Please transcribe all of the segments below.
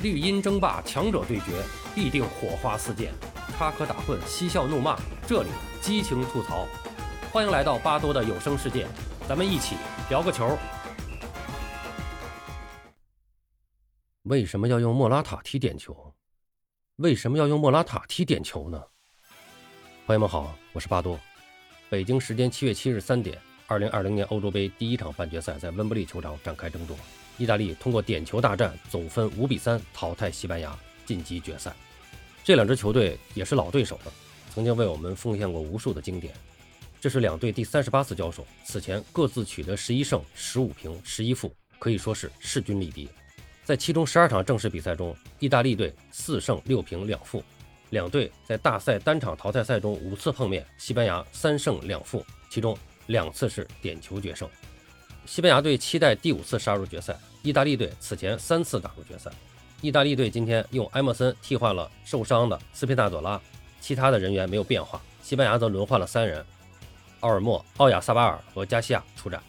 绿茵争霸，强者对决，必定火花四溅，插科打诨，嬉笑怒骂，这里激情吐槽。欢迎来到巴多的有声世界，咱们一起聊个球。为什么要用莫拉塔踢点球？为什么要用莫拉塔踢点球呢？朋友们好，我是巴多。北京时间七月七日三点，二零二零年欧洲杯第一场半决赛在温布利球场展开争夺。意大利通过点球大战总分五比三淘汰西班牙，晋级决赛。这两支球队也是老对手了，曾经为我们奉献过无数的经典。这是两队第三十八次交手，此前各自取得十一胜、十五平、十一负，可以说是势均力敌。在其中十二场正式比赛中，意大利队四胜六平两负。两队在大赛单场淘汰赛中五次碰面，西班牙三胜两负，其中两次是点球决胜。西班牙队期待第五次杀入决赛。意大利队此前三次打入决赛。意大利队今天用埃默森替换了受伤的斯皮纳佐拉，其他的人员没有变化。西班牙则轮换了三人：奥尔莫、奥亚萨巴尔和加西亚出战。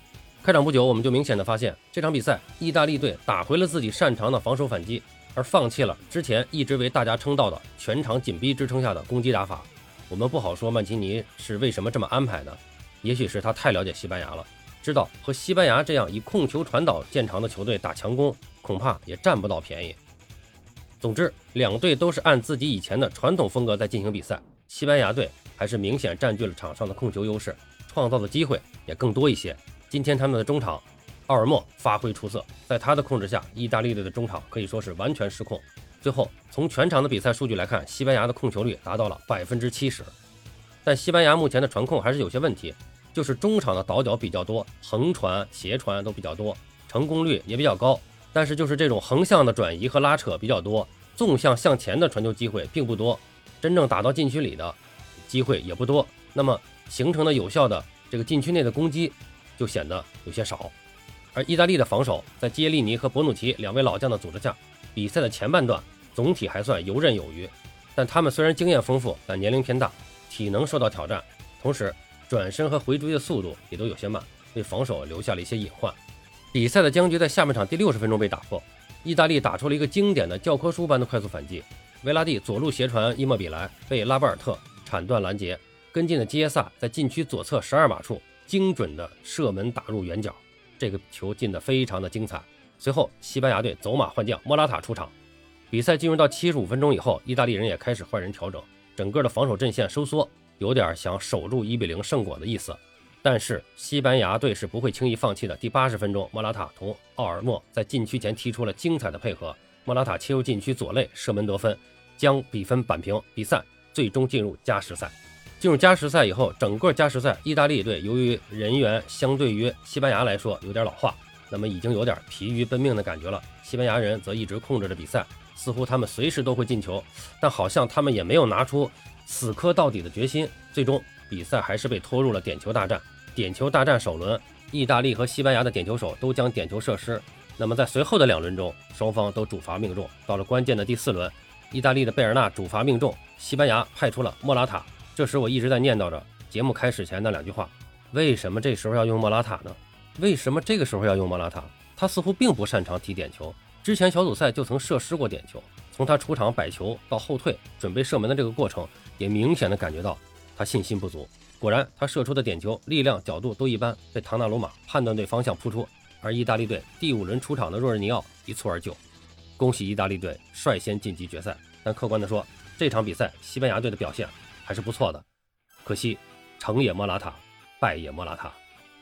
开场不久，我们就明显的发现，这场比赛意大利队打回了自己擅长的防守反击，而放弃了之前一直为大家称道的全场紧逼支撑下的攻击打法。我们不好说曼奇尼是为什么这么安排的，也许是他太了解西班牙了。知道和西班牙这样以控球传导见长的球队打强攻，恐怕也占不到便宜。总之，两队都是按自己以前的传统风格在进行比赛。西班牙队还是明显占据了场上的控球优势，创造的机会也更多一些。今天他们的中场奥尔莫发挥出色，在他的控制下，意大利队的中场可以说是完全失控。最后，从全场的比赛数据来看，西班牙的控球率达到了百分之七十，但西班牙目前的传控还是有些问题。就是中场的倒脚比较多，横传、斜传都比较多，成功率也比较高。但是就是这种横向的转移和拉扯比较多，纵向向前的传球机会并不多，真正打到禁区里的机会也不多。那么形成的有效的这个禁区内的攻击就显得有些少。而意大利的防守在基耶利尼和博努奇两位老将的组织下，比赛的前半段总体还算游刃有余。但他们虽然经验丰富，但年龄偏大，体能受到挑战，同时。转身和回追的速度也都有些慢，为防守留下了一些隐患。比赛的僵局在下半场第六十分钟被打破，意大利打出了一个经典的教科书般的快速反击。维拉蒂左路斜传伊莫比莱，被拉波尔特铲断拦截，跟进的基耶萨在禁区左侧十二码处精准的射门打入远角，这个球进的非常的精彩。随后西班牙队走马换将，莫拉塔出场。比赛进入到七十五分钟以后，意大利人也开始换人调整，整个的防守阵线收缩。有点想守住一比零胜果的意思，但是西班牙队是不会轻易放弃的。第八十分钟，莫拉塔同奥尔莫在禁区前踢出了精彩的配合，莫拉塔切入禁区左肋射门得分，将比分扳平。比赛最终进入加时赛。进入加时赛以后，整个加时赛，意大利队由于人员相对于西班牙来说有点老化，那么已经有点疲于奔命的感觉了。西班牙人则一直控制着比赛，似乎他们随时都会进球，但好像他们也没有拿出。死磕到底的决心，最终比赛还是被拖入了点球大战。点球大战首轮，意大利和西班牙的点球手都将点球射失。那么在随后的两轮中，双方都主罚命中。到了关键的第四轮，意大利的贝尔纳主罚命中，西班牙派出了莫拉塔。这时我一直在念叨着节目开始前那两句话：为什么这时候要用莫拉塔呢？为什么这个时候要用莫拉塔？他似乎并不擅长踢点球，之前小组赛就曾射失过点球。从他出场摆球到后退准备射门的这个过程。也明显的感觉到他信心不足。果然，他射出的点球力量、角度都一般，被唐纳鲁马判断对方向扑出。而意大利队第五轮出场的若日尼奥一蹴而就。恭喜意大利队率先晋级决赛。但客观的说，这场比赛西班牙队的表现还是不错的。可惜成也莫拉塔，败也莫拉塔。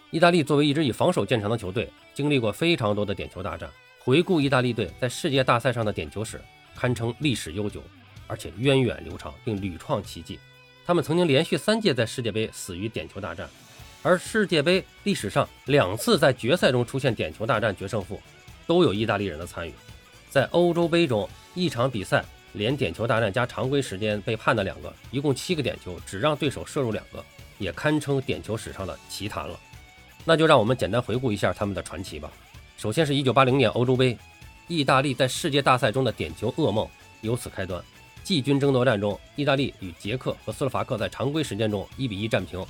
意大利作为一支以防守见长的球队，经历过非常多的点球大战。回顾意大利队在世界大赛上的点球史，堪称历史悠久。而且源远流长，并屡创奇迹。他们曾经连续三届在世界杯死于点球大战，而世界杯历史上两次在决赛中出现点球大战决胜负，都有意大利人的参与。在欧洲杯中，一场比赛连点球大战加常规时间被判的两个，一共七个点球，只让对手射入两个，也堪称点球史上的奇谈了。那就让我们简单回顾一下他们的传奇吧。首先是一九八零年欧洲杯，意大利在世界大赛中的点球噩梦由此开端。季军争夺战中，意大利与捷克和斯洛伐克在常规时间中一比一战平。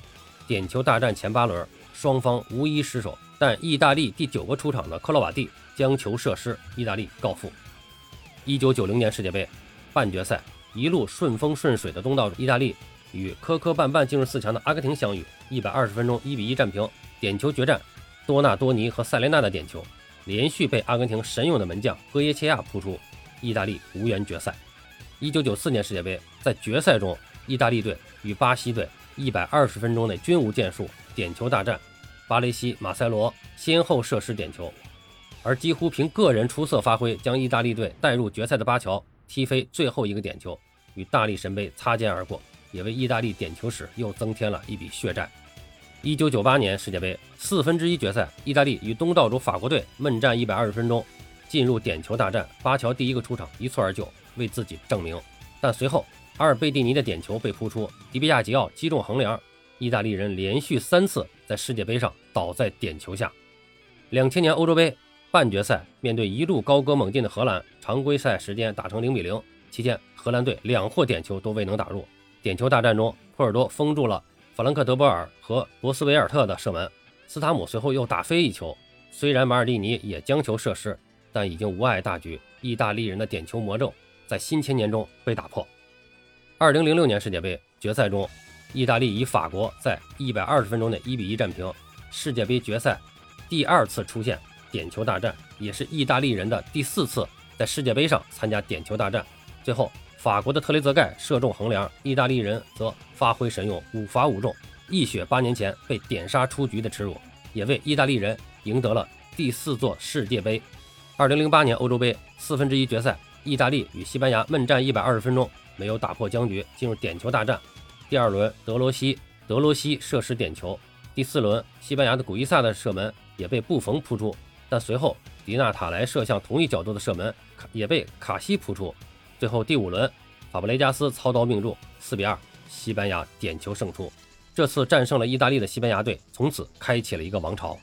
点球大战前八轮，双方无一失手，但意大利第九个出场的克罗瓦蒂将球射失，意大利告负。一九九零年世界杯半决赛，一路顺风顺水的东道主意大利与磕磕绊绊进入四强的阿根廷相遇，一百二十分钟一比一战平，点球决战，多纳多尼和塞雷纳的点球连续被阿根廷神勇的门将戈耶切亚扑出，意大利无缘决赛。一九九四年世界杯在决赛中，意大利队与巴西队一百二十分钟内均无建树，点球大战，巴雷西、马塞罗先后射失点球。而几乎凭个人出色发挥将意大利队带入决赛的巴乔踢飞最后一个点球，与大力神杯擦肩而过，也为意大利点球史又增添了一笔血债。一九九八年世界杯四分之一决赛，意大利与东道主法国队闷战一百二十分钟，进入点球大战，巴乔第一个出场一蹴而就，为自己证明。但随后阿尔贝蒂尼的点球被扑出，迪比亚吉奥击中横梁，意大利人连续三次在世界杯上倒在点球下。两千年欧洲杯。半决赛面对一路高歌猛进的荷兰，常规赛时间打成零比零。期间，荷兰队两获点球都未能打入。点球大战中，普尔多封住了法兰克德波尔和罗斯维尔特的射门，斯塔姆随后又打飞一球。虽然马尔蒂尼也将球射失，但已经无碍大局。意大利人的点球魔咒在新千年中被打破。二零零六年世界杯决赛中，意大利与法国在一百二十分钟内一比一战平。世界杯决赛第二次出现。点球大战也是意大利人的第四次在世界杯上参加点球大战。最后，法国的特雷泽盖射中横梁，意大利人则发挥神勇，五罚五中，一雪八年前被点杀出局的耻辱，也为意大利人赢得了第四座世界杯。二零零八年欧洲杯四分之一决赛，意大利与西班牙闷战一百二十分钟，没有打破僵局，进入点球大战。第二轮，德罗西德罗西射失点球。第四轮，西班牙的古伊萨的射门也被布冯扑出。但随后，迪纳塔莱射向同一角度的射门也被卡西扑出。最后第五轮，法布雷加斯操刀命中，四比二，西班牙点球胜出。这次战胜了意大利的西班牙队，从此开启了一个王朝。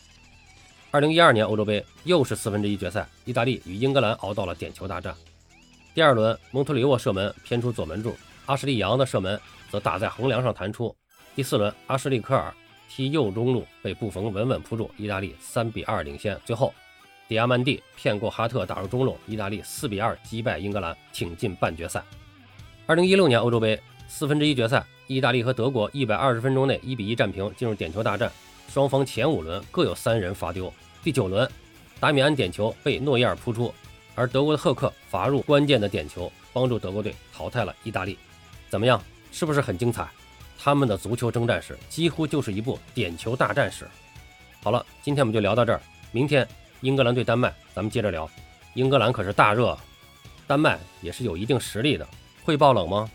二零一二年欧洲杯又是四分之一决赛，意大利与英格兰熬到了点球大战。第二轮，蒙特里沃射门偏出左门柱，阿什利杨的射门则打在横梁上弹出。第四轮，阿什利科尔。踢右中路被布冯稳稳扑住，意大利三比二领先。最后，迪亚曼蒂骗过哈特打入中路，意大利四比二击败英格兰，挺进半决赛。二零一六年欧洲杯四分之一决赛，意大利和德国一百二十分钟内一比一战平，进入点球大战。双方前五轮各有三人罚丢，第九轮，达米安点球被诺伊尔扑出，而德国的赫克罚入关键的点球，帮助德国队淘汰了意大利。怎么样，是不是很精彩？他们的足球征战史几乎就是一部点球大战史。好了，今天我们就聊到这儿。明天英格兰对丹麦，咱们接着聊。英格兰可是大热，丹麦也是有一定实力的，会爆冷吗？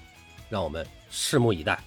让我们拭目以待。